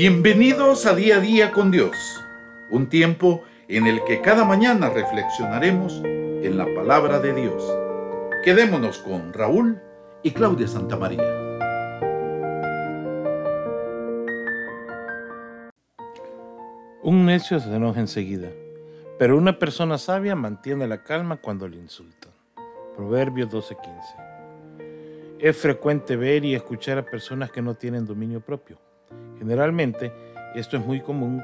Bienvenidos a Día a Día con Dios, un tiempo en el que cada mañana reflexionaremos en la palabra de Dios. Quedémonos con Raúl y Claudia Santamaría. Un necio se enoja enseguida, pero una persona sabia mantiene la calma cuando le insultan. Proverbios 12:15. Es frecuente ver y escuchar a personas que no tienen dominio propio Generalmente, esto es muy común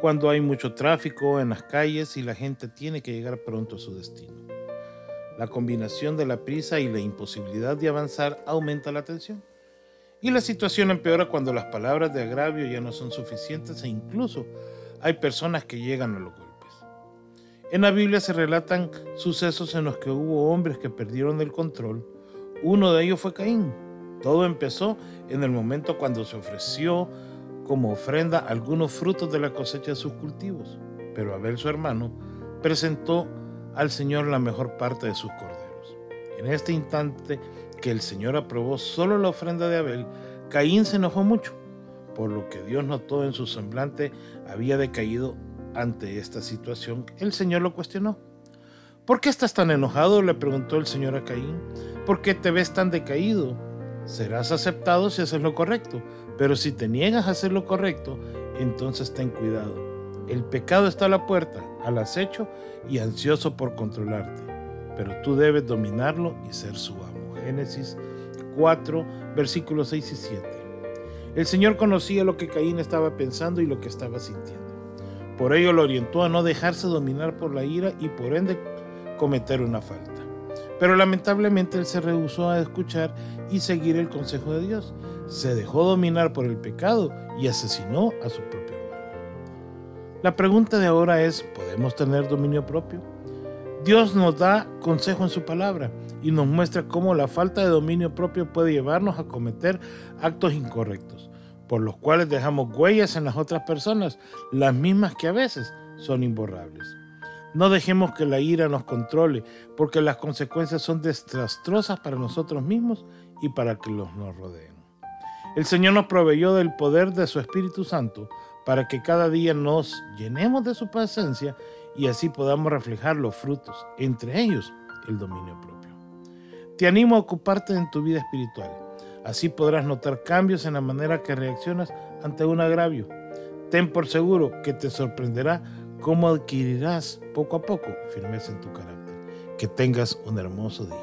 cuando hay mucho tráfico en las calles y la gente tiene que llegar pronto a su destino. La combinación de la prisa y la imposibilidad de avanzar aumenta la tensión. Y la situación empeora cuando las palabras de agravio ya no son suficientes e incluso hay personas que llegan a los golpes. En la Biblia se relatan sucesos en los que hubo hombres que perdieron el control. Uno de ellos fue Caín, todo empezó en el momento cuando se ofreció como ofrenda algunos frutos de la cosecha de sus cultivos, pero Abel su hermano presentó al Señor la mejor parte de sus corderos. En este instante que el Señor aprobó solo la ofrenda de Abel, Caín se enojó mucho, por lo que Dios notó en su semblante había decaído ante esta situación. El Señor lo cuestionó. ¿Por qué estás tan enojado? le preguntó el Señor a Caín. ¿Por qué te ves tan decaído? Serás aceptado si haces lo correcto, pero si te niegas a hacer lo correcto, entonces ten cuidado. El pecado está a la puerta, al acecho y ansioso por controlarte, pero tú debes dominarlo y ser su amo. Génesis 4, versículos 6 y 7. El Señor conocía lo que Caín estaba pensando y lo que estaba sintiendo. Por ello lo orientó a no dejarse dominar por la ira y por ende cometer una falta. Pero lamentablemente él se rehusó a escuchar y seguir el consejo de Dios. Se dejó dominar por el pecado y asesinó a su propio hermano. La pregunta de ahora es, ¿podemos tener dominio propio? Dios nos da consejo en su palabra y nos muestra cómo la falta de dominio propio puede llevarnos a cometer actos incorrectos, por los cuales dejamos huellas en las otras personas, las mismas que a veces son imborrables. No dejemos que la ira nos controle, porque las consecuencias son desastrosas para nosotros mismos y para que los nos rodeen. El Señor nos proveyó del poder de su Espíritu Santo para que cada día nos llenemos de su presencia y así podamos reflejar los frutos, entre ellos el dominio propio. Te animo a ocuparte en tu vida espiritual. Así podrás notar cambios en la manera que reaccionas ante un agravio. Ten por seguro que te sorprenderá cómo adquirirás poco a poco firmeza en tu carácter. Que tengas un hermoso día.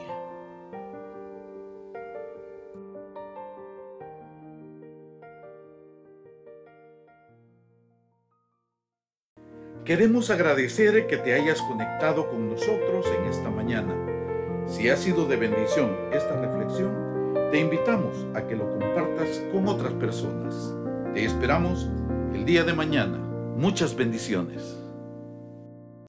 Queremos agradecer que te hayas conectado con nosotros en esta mañana. Si ha sido de bendición esta reflexión, te invitamos a que lo compartas con otras personas. Te esperamos el día de mañana. Muchas bendiciones.